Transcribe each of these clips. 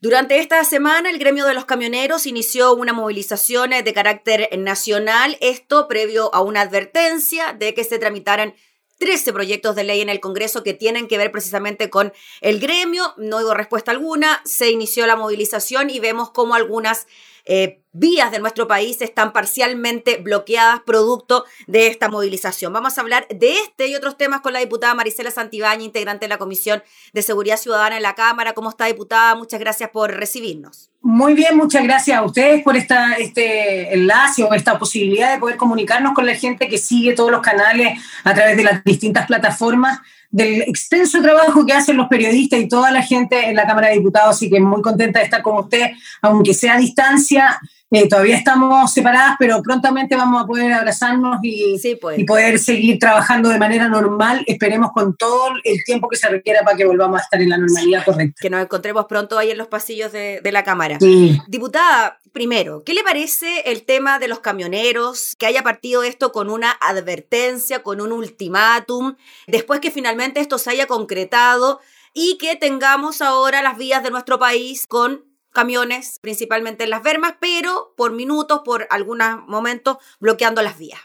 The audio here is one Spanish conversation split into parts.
Durante esta semana, el gremio de los camioneros inició una movilización de carácter nacional, esto previo a una advertencia de que se tramitaran 13 proyectos de ley en el Congreso que tienen que ver precisamente con el gremio. No hubo respuesta alguna, se inició la movilización y vemos cómo algunas eh, vías de nuestro país están parcialmente bloqueadas producto de esta movilización. Vamos a hablar de este y otros temas con la diputada Marisela Santibáñez, integrante de la Comisión de Seguridad Ciudadana en la Cámara. ¿Cómo está, diputada? Muchas gracias por recibirnos. Muy bien, muchas gracias a ustedes por este enlace o esta posibilidad de poder comunicarnos con la gente que sigue todos los canales a través de las distintas plataformas del extenso trabajo que hacen los periodistas y toda la gente en la Cámara de Diputados, así que muy contenta de estar con usted, aunque sea a distancia. Eh, todavía estamos separadas, pero prontamente vamos a poder abrazarnos y, pues. y, poder seguir trabajando de manera normal, esperemos con todo el tiempo que se requiera para que volvamos a estar en la normalidad correcta. Que nos encontremos pronto ahí en los pasillos de, de la Cámara. Diputada, primero, ¿qué le parece el tema de los camioneros? Que haya partido esto con una advertencia, con un ultimátum, después que finalmente esto se haya concretado y que tengamos ahora las vías de nuestro país con camiones, principalmente en las vermas, pero por minutos, por algunos momentos, bloqueando las vías.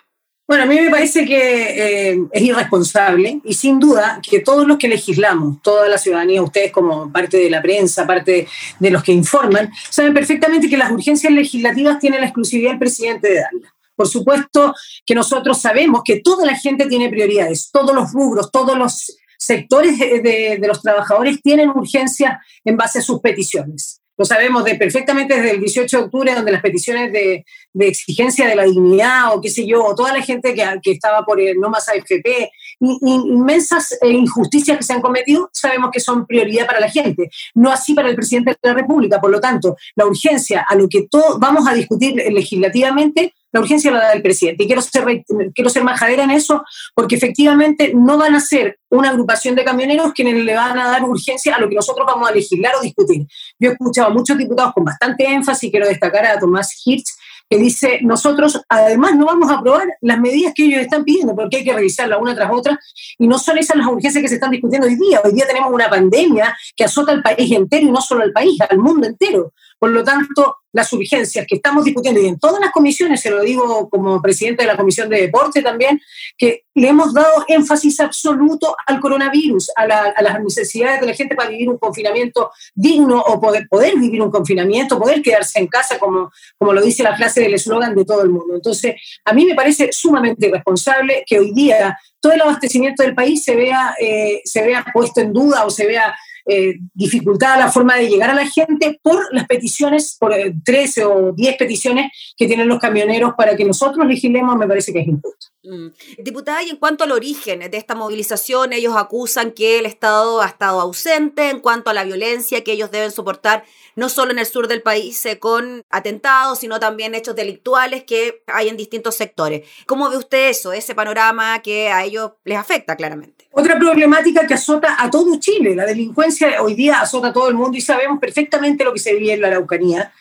Bueno, a mí me parece que eh, es irresponsable y sin duda que todos los que legislamos, toda la ciudadanía, ustedes como parte de la prensa, parte de los que informan, saben perfectamente que las urgencias legislativas tienen la exclusividad del presidente de darlas. Por supuesto que nosotros sabemos que toda la gente tiene prioridades, todos los rubros, todos los sectores de, de los trabajadores tienen urgencia en base a sus peticiones. Lo sabemos de, perfectamente desde el 18 de octubre, donde las peticiones de, exigencia de la dignidad o qué sé yo, o toda la gente que, que estaba por el no más AFP, inmensas eh, injusticias que se han cometido, sabemos que son prioridad para la gente, no así para el presidente de la República. Por lo tanto, la urgencia a lo que todos vamos a discutir legislativamente la urgencia la da el presidente. Y quiero ser, majadera en eso, porque efectivamente no van a ser una agrupación de camioneros quienes le van a dar urgencia a lo que nosotros vamos a legislar o discutir. Yo he escuchado a muchos diputados con bastante énfasis, quiero destacar a Tomás Hirsch, que dice, nosotros además no vamos a aprobar las medidas que ellos están pidiendo, porque hay que revisarlas una tras otra, y no son esas las urgencias que se están discutiendo hoy día. Hoy día tenemos una pandemia que azota al país entero, y no solo al país, al mundo entero. Por lo tanto, las urgencias que estamos discutiendo, y en todas las comisiones, se lo digo como presidente de la Comisión de Deporte también, que le hemos dado énfasis absoluto al coronavirus, a, las necesidades de la gente para vivir un confinamiento digno o poder, poder vivir un confinamiento, poder quedarse en casa, como, como lo dice la frase del eslogan de todo el mundo. Entonces, a mí me parece sumamente irresponsable que hoy día todo el abastecimiento del país se vea, eh, se vea puesto en duda o se vea eh, dificultada la forma de llegar a la gente por las peticiones, por 13 eh, o 10 peticiones que tienen los camioneros para que nosotros legislemos, me parece que es injusto. Mm. Diputada, y en cuanto al origen de esta movilización, ellos acusan que el Estado ha estado ausente en cuanto a la violencia que ellos deben soportar, no solo en el sur del país eh, con atentados, sino también hechos delictuales que hay en distintos sectores. ¿Cómo ve usted eso, ese panorama que a ellos les afecta claramente? Otra problemática que azota a todo Chile, la delincuencia hoy día azota a todo el mundo y sabemos perfectamente lo que se vive en la Araucanía,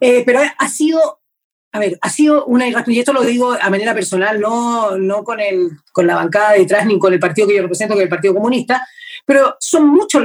eh, pero ha sido, a ver, ha sido una y esto lo digo a manera personal, no, no con, el, con la bancada detrás ni con el partido que yo represento, que es el Partido Comunista, pero son muchos,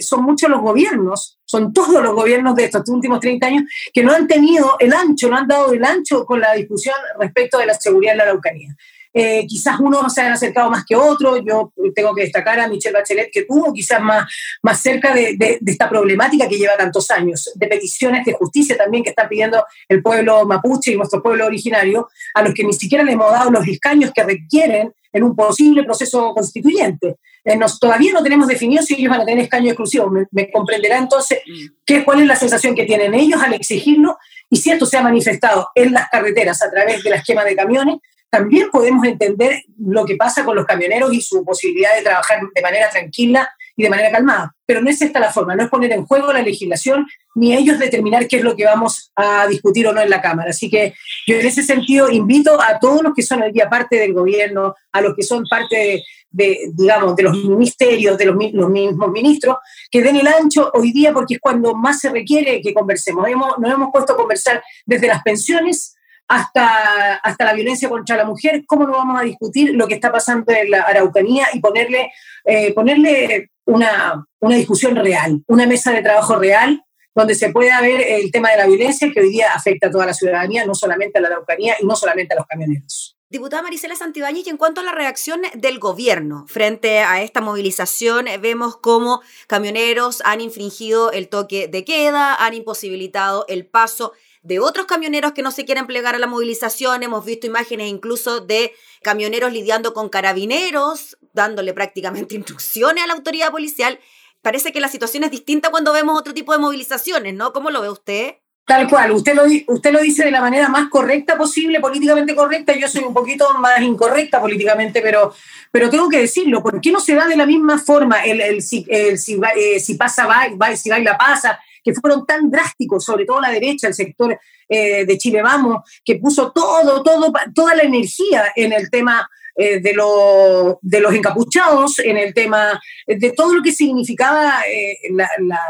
son muchos los gobiernos, son todos los gobiernos de estos últimos 30 años que no han tenido el ancho, no han dado el ancho con la discusión respecto de la seguridad en la Araucanía. Eh, quizás uno se haya acercado más que otro, yo tengo que destacar a Michelle Bachelet que tuvo quizás más, más cerca de, de, esta problemática que lleva tantos años, de peticiones de justicia también que está pidiendo el pueblo mapuche y nuestro pueblo originario, a los que ni siquiera le hemos dado los escaños que requieren en un posible proceso constituyente. Eh, nos, todavía no tenemos definido si ellos van a tener escaño exclusivo. Me, me comprenderá entonces mm. qué, cuál es la sensación que tienen ellos al exigirlo y si esto se ha manifestado en las carreteras a través de la esquema de camiones, también podemos entender lo que pasa con los camioneros y su posibilidad de trabajar de manera tranquila y de manera calmada. Pero no es esta la forma, no es poner en juego la legislación ni ellos determinar qué es lo que vamos a discutir o no en la Cámara. Así que yo en ese sentido invito a todos los que son hoy día parte del gobierno, a los que son parte de, digamos, de los ministerios, de los, los, mismos ministros, que den el ancho hoy día porque es cuando más se requiere que conversemos. Hemos, nos hemos puesto a conversar desde las pensiones hasta, hasta la violencia contra la mujer, ¿cómo no vamos a discutir lo que está pasando en la Araucanía y ponerle, eh, ponerle una, una discusión real, una mesa de trabajo real donde se pueda ver el tema de la violencia que hoy día afecta a toda la ciudadanía, no solamente a la Araucanía y no solamente a los camioneros. Diputada Marisela Santibáñez, en cuanto a la reacción del gobierno frente a esta movilización, vemos cómo camioneros han infringido el toque de queda, han imposibilitado el paso de otros camioneros que no se quieren plegar a la movilización. Hemos visto imágenes incluso de camioneros lidiando con carabineros, dándole prácticamente instrucciones a la autoridad policial. Parece que la situación es distinta cuando vemos otro tipo de movilizaciones, ¿no? ¿Cómo lo ve usted? Tal cual, usted lo, usted lo dice de la manera más correcta posible, políticamente correcta, yo soy un poquito más incorrecta políticamente, pero, pero tengo que decirlo, ¿por qué no se da de la misma forma el, el, si, eh, si, pasa, va, va, si baila, pasa, que fueron tan drásticos, sobre todo la derecha, el sector eh, de Chile Vamos, que puso todo, todo, toda la energía en el tema eh, de, lo, de, los encapuchados, en el tema de todo lo que significaba eh, la,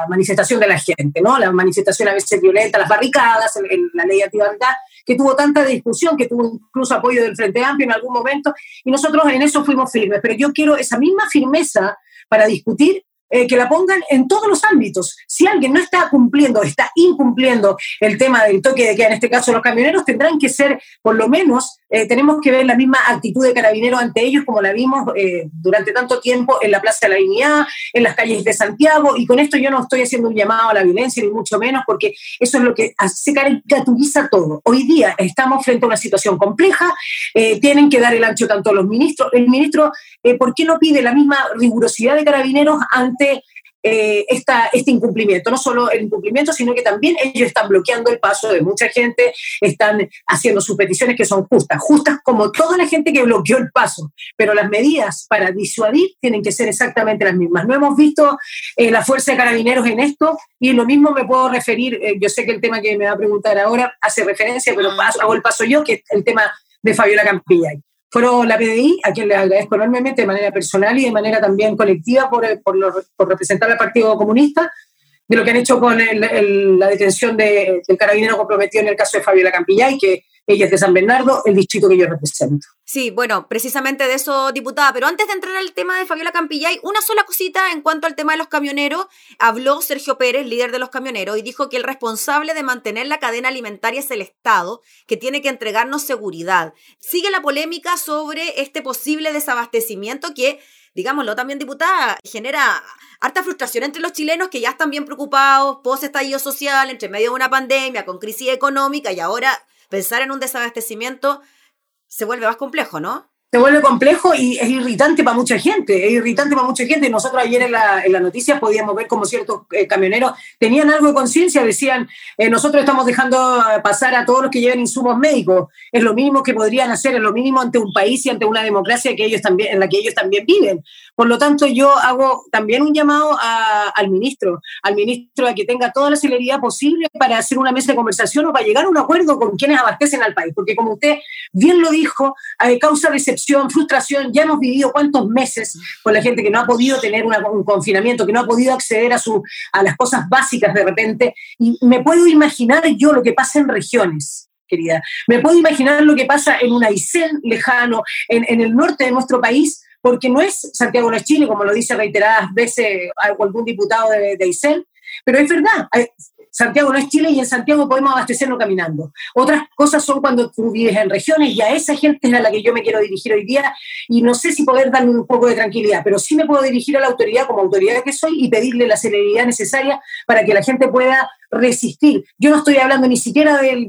manifestación de la gente, ¿no? La manifestación a veces violenta, las barricadas, la ley antibarricada, que tuvo tanta discusión, que tuvo incluso apoyo del Frente Amplio en algún momento, y nosotros en eso fuimos firmes. Pero yo quiero esa misma firmeza para discutir eh, que la pongan en todos los ámbitos. Si alguien no está cumpliendo, está incumpliendo el tema del toque de queda, en este caso los camioneros, tendrán que ser, por lo menos, eh, tenemos que ver la misma actitud de carabineros ante ellos como la vimos eh, durante tanto tiempo en la Plaza de la Dignidad, en las calles de Santiago, y con esto yo no estoy haciendo un llamado a la violencia, ni mucho menos, porque eso es lo que se caricaturiza todo. Hoy día estamos frente a una situación compleja, tienen que dar el ancho tanto los ministros, el ministro, ¿por qué no pide la misma rigurosidad de carabineros ante eh, esta, este incumplimiento. No solo el incumplimiento, sino que también ellos están bloqueando el paso de mucha gente, están haciendo sus peticiones que son justas, justas como toda la gente que bloqueó el paso, pero las medidas para disuadir tienen que ser exactamente las mismas. No hemos visto eh, la fuerza de carabineros en esto y lo mismo me puedo referir, eh, yo sé que el tema que me va a preguntar ahora hace referencia, pero paso, hago el paso yo, que es el tema de Fabiola Campilla fueron la PDI, a quien le agradezco enormemente de manera personal y de manera también colectiva por, por, por representar al Partido Comunista, de lo que han hecho con la detención de, del carabinero comprometido en el caso de Fabiola Campillay, que ella es de San Bernardo, el distrito que yo represento. Sí, bueno, precisamente de eso, diputada, pero antes de entrar al tema de Fabiola Campillay, una sola cosita en cuanto al tema de los camioneros. Habló Sergio Pérez, líder de los camioneros, y dijo que el responsable de mantener la cadena alimentaria es el Estado, que tiene que entregarnos seguridad. Sigue la polémica sobre este posible desabastecimiento que digámoslo también, diputada, genera harta frustración entre los chilenos que ya están bien preocupados, post estallido social, entre medio de una pandemia, con crisis económica, y ahora pensar en un desabastecimiento se vuelve más complejo, ¿no? se vuelve complejo y es irritante para mucha gente, es irritante para mucha gente. Nosotros ayer en la, en noticia podíamos ver como ciertos eh, camioneros tenían algo de conciencia, decían, eh, nosotros estamos dejando pasar a todos los que llevan insumos médicos, es lo mismo que podrían hacer, es lo mínimo ante un país y ante una democracia que ellos también, en la que ellos también viven. Por lo tanto, yo hago también un llamado a, al ministro, al ministro a que tenga toda la celeridad posible para hacer una mesa de conversación o para llegar a un acuerdo con quienes abastecen al país, porque como usted bien lo dijo, eh, causa decepción frustración. Ya hemos vivido cuántos meses con la gente que no ha podido tener una, un confinamiento, que no ha podido acceder a, su, a las cosas básicas de repente. Y me puedo imaginar yo lo que pasa en regiones. Querida. Me puedo imaginar lo que pasa en un Aysén lejano, en, en el norte de nuestro país, porque no es Santiago no es Chile, como lo dice reiteradas veces algún diputado de, de Aysén, pero es verdad, Santiago no es Chile y en Santiago podemos abastecernos caminando. Otras cosas son cuando tú vives en regiones y a esa gente es a la que yo me quiero dirigir hoy día y no sé si poder darle un poco de tranquilidad, pero sí me puedo dirigir a la autoridad como autoridad que soy y pedirle la celeridad necesaria para que la gente pueda resistir. Yo no estoy hablando ni siquiera del,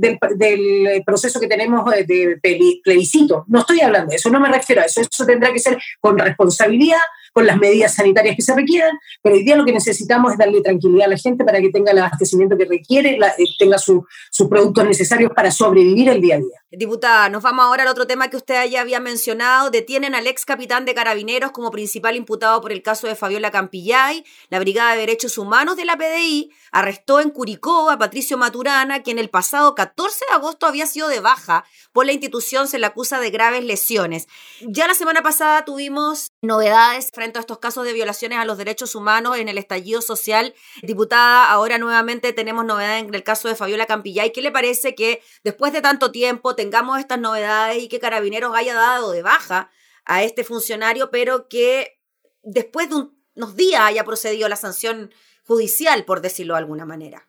proceso que tenemos de plebiscito, no estoy hablando de eso, no me refiero a eso, eso tendrá que ser con responsabilidad, con las medidas sanitarias que se requieran, pero hoy día lo que necesitamos es darle tranquilidad a la gente para que tenga el abastecimiento que requiere, la, eh, tenga su, sus productos necesarios para sobrevivir el día a día. Diputada, nos vamos ahora al otro tema que usted ya había mencionado. Detienen al ex capitán de carabineros como principal imputado por el caso de Fabiola Campillay. La Brigada de Derechos Humanos de la PDI arrestó en Curicó a Patricio Maturana, quien el pasado 14 de agosto había sido de baja por la institución, se le acusa de graves lesiones. Ya la semana pasada tuvimos novedades frente a estos casos de violaciones a los derechos humanos en el estallido social. Diputada, ahora nuevamente tenemos novedades en el caso de Fabiola Campillay. ¿Qué le parece que después de tanto tiempo tengamos estas novedades y que Carabineros haya dado de baja a este funcionario, pero que después de unos días haya procedido la sanción judicial, por decirlo de alguna manera.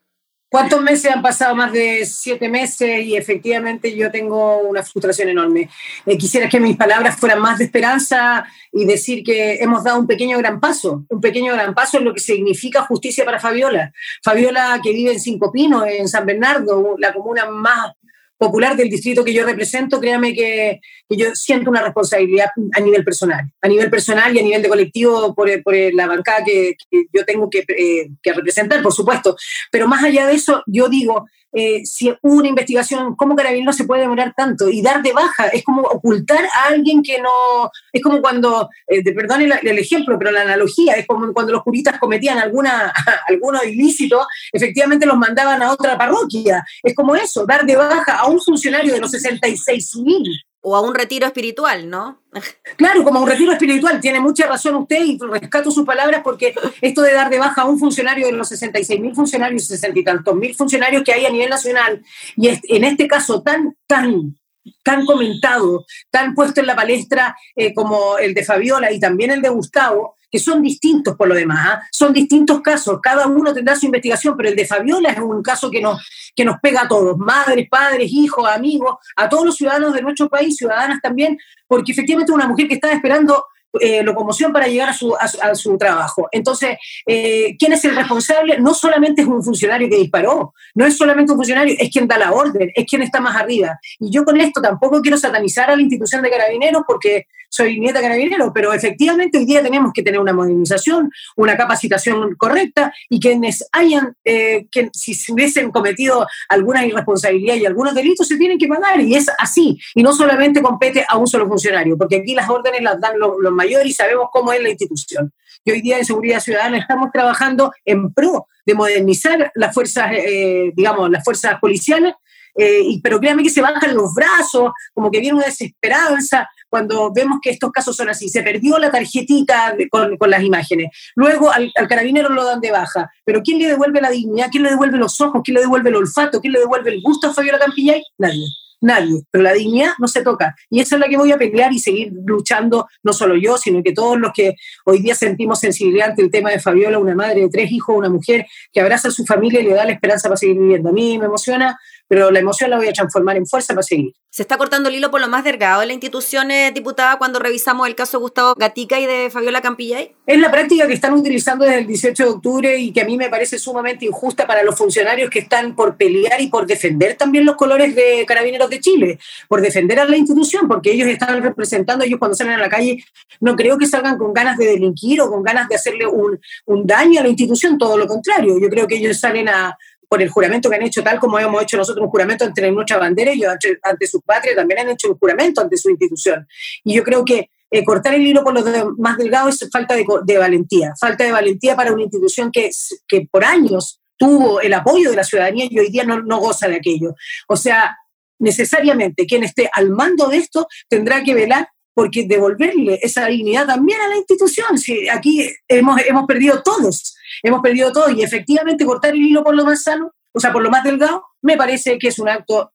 ¿Cuántos meses han pasado? Más de siete meses y efectivamente yo tengo una frustración enorme. Eh, quisiera que mis palabras fueran más de esperanza y decir que hemos dado un pequeño gran paso, un pequeño gran paso en lo que significa justicia para Fabiola. Fabiola que vive en Cinco Pinos, en San Bernardo, la comuna más popular del distrito que yo represento, créame que, yo siento una responsabilidad a nivel personal, a nivel personal y a nivel de colectivo por, la bancada que, yo tengo que, eh, que, representar, por supuesto. Pero más allá de eso, yo digo, eh, si una investigación, ¿cómo Carabineros se puede demorar tanto? Y dar de baja es como ocultar a alguien que no. Es como cuando, eh, perdón el, ejemplo, pero la analogía, es como cuando los juristas cometían alguna, alguno ilícito, efectivamente los mandaban a otra parroquia. Es como eso, dar de baja a un funcionario de los 66 mil o a un retiro espiritual, ¿no? Claro, como un retiro espiritual. Tiene mucha razón usted y rescato sus palabras porque esto de dar de baja a un funcionario de los 66 mil funcionarios, 60 y tantos mil funcionarios que hay a nivel nacional, y en este caso tan, tan tan comentado, tan puesto en la palestra eh, como el de Fabiola y también el de Gustavo, que son distintos por lo demás, ¿ah? son distintos casos, cada uno tendrá su investigación, pero el de Fabiola es un caso que nos, que nos pega a todos, madres, padres, hijos, amigos, a todos los ciudadanos de nuestro país, ciudadanas también, porque efectivamente es una mujer que estaba esperando eh, locomoción para llegar a su, a, su trabajo. Entonces, eh, ¿quién es el responsable? No solamente es un funcionario que disparó, no es solamente un funcionario, es quien da la orden, es quien está más arriba. Y yo con esto tampoco quiero satanizar a la institución de carabineros porque soy nieta carabinero, pero efectivamente hoy día tenemos que tener una modernización, una capacitación correcta y quienes hayan, eh, que si se hubiesen cometido alguna irresponsabilidad y algunos delitos se tienen que pagar y es así. Y no solamente compete a un solo funcionario, porque aquí las órdenes las dan los, mayores y sabemos cómo es la institución. Y hoy día en Seguridad Ciudadana estamos trabajando en pro de modernizar las fuerzas, eh, digamos, las fuerzas policiales eh, pero créanme que se bajan los brazos, como que viene una desesperanza cuando vemos que estos casos son así. Se perdió la tarjetita con, las imágenes. Luego al, carabinero lo dan de baja. Pero ¿quién le devuelve la dignidad? ¿Quién le devuelve los ojos? ¿Quién le devuelve el olfato? ¿Quién le devuelve el gusto a Fabiola Campillay? Nadie nadie, pero la dignidad no se toca. Y esa es la que voy a pelear y seguir luchando, no solo yo, sino que todos los que hoy día sentimos sensibilidad ante el tema de Fabiola, una madre de tres hijos, una mujer que abraza a su familia y le da la esperanza para seguir viviendo. A mí me emociona pero la emoción la voy a transformar en fuerza para seguir. Se está cortando el hilo por lo más delgado de la institución eh, diputada cuando revisamos el caso de Gustavo Gatica y de Fabiola Campillay. Es la práctica que están utilizando desde el 18 de octubre y que a mí me parece sumamente injusta para los funcionarios que están por pelear y por defender también los colores de Carabineros de Chile, por defender a la institución, porque ellos están representando, ellos cuando salen a la calle, no creo que salgan con ganas de delinquir o con ganas de hacerle un, un daño a la institución, todo lo contrario. Yo creo que ellos salen a, por el juramento que han hecho, tal como hemos hecho nosotros un juramento ante nuestra bandera, ellos ante, ante su patria también han hecho un juramento ante su institución. Y yo creo que eh, cortar el hilo por los más delgados es falta de, valentía, falta de valentía para una institución que, que por años tuvo el apoyo de la ciudadanía y hoy día no goza de aquello. O sea, necesariamente quien esté al mando de esto tendrá que velar porque devolverle esa dignidad también a la institución. Si aquí hemos, hemos perdido todos, hemos perdido todo y efectivamente cortar el hilo por lo más sano, o sea, por lo más delgado, me parece que es un acto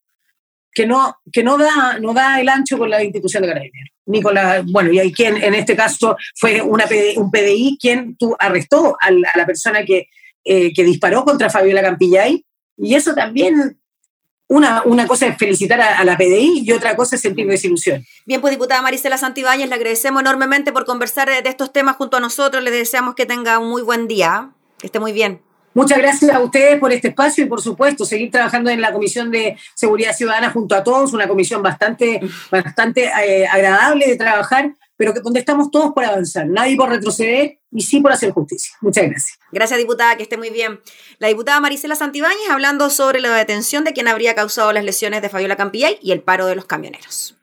que no, que no, da, no da el ancho con la institución de Carabineros. Ni con la, bueno, y hay quien en este caso fue una un PDI quien tú arrestó a la, persona que, eh, que disparó contra Fabiola Campillay, y eso también una, una, cosa es felicitar a, la PDI y otra cosa es sentir desilusión. Bien, pues diputada Marisela Santibáñez, le agradecemos enormemente por conversar de, estos temas junto a nosotros. Le deseamos que tenga un muy buen día, que esté muy bien. Muchas gracias a ustedes por este espacio y por supuesto seguir trabajando en la Comisión de Seguridad Ciudadana junto a todos, una comisión bastante, bastante eh, agradable de trabajar pero que donde estamos todos por avanzar, nadie por retroceder y sí por hacer justicia. Muchas gracias. Gracias, diputada, que esté muy bien. La diputada Marisela Santibáñez hablando sobre la detención de quien habría causado las lesiones de Fabiola Campillay y el paro de los camioneros.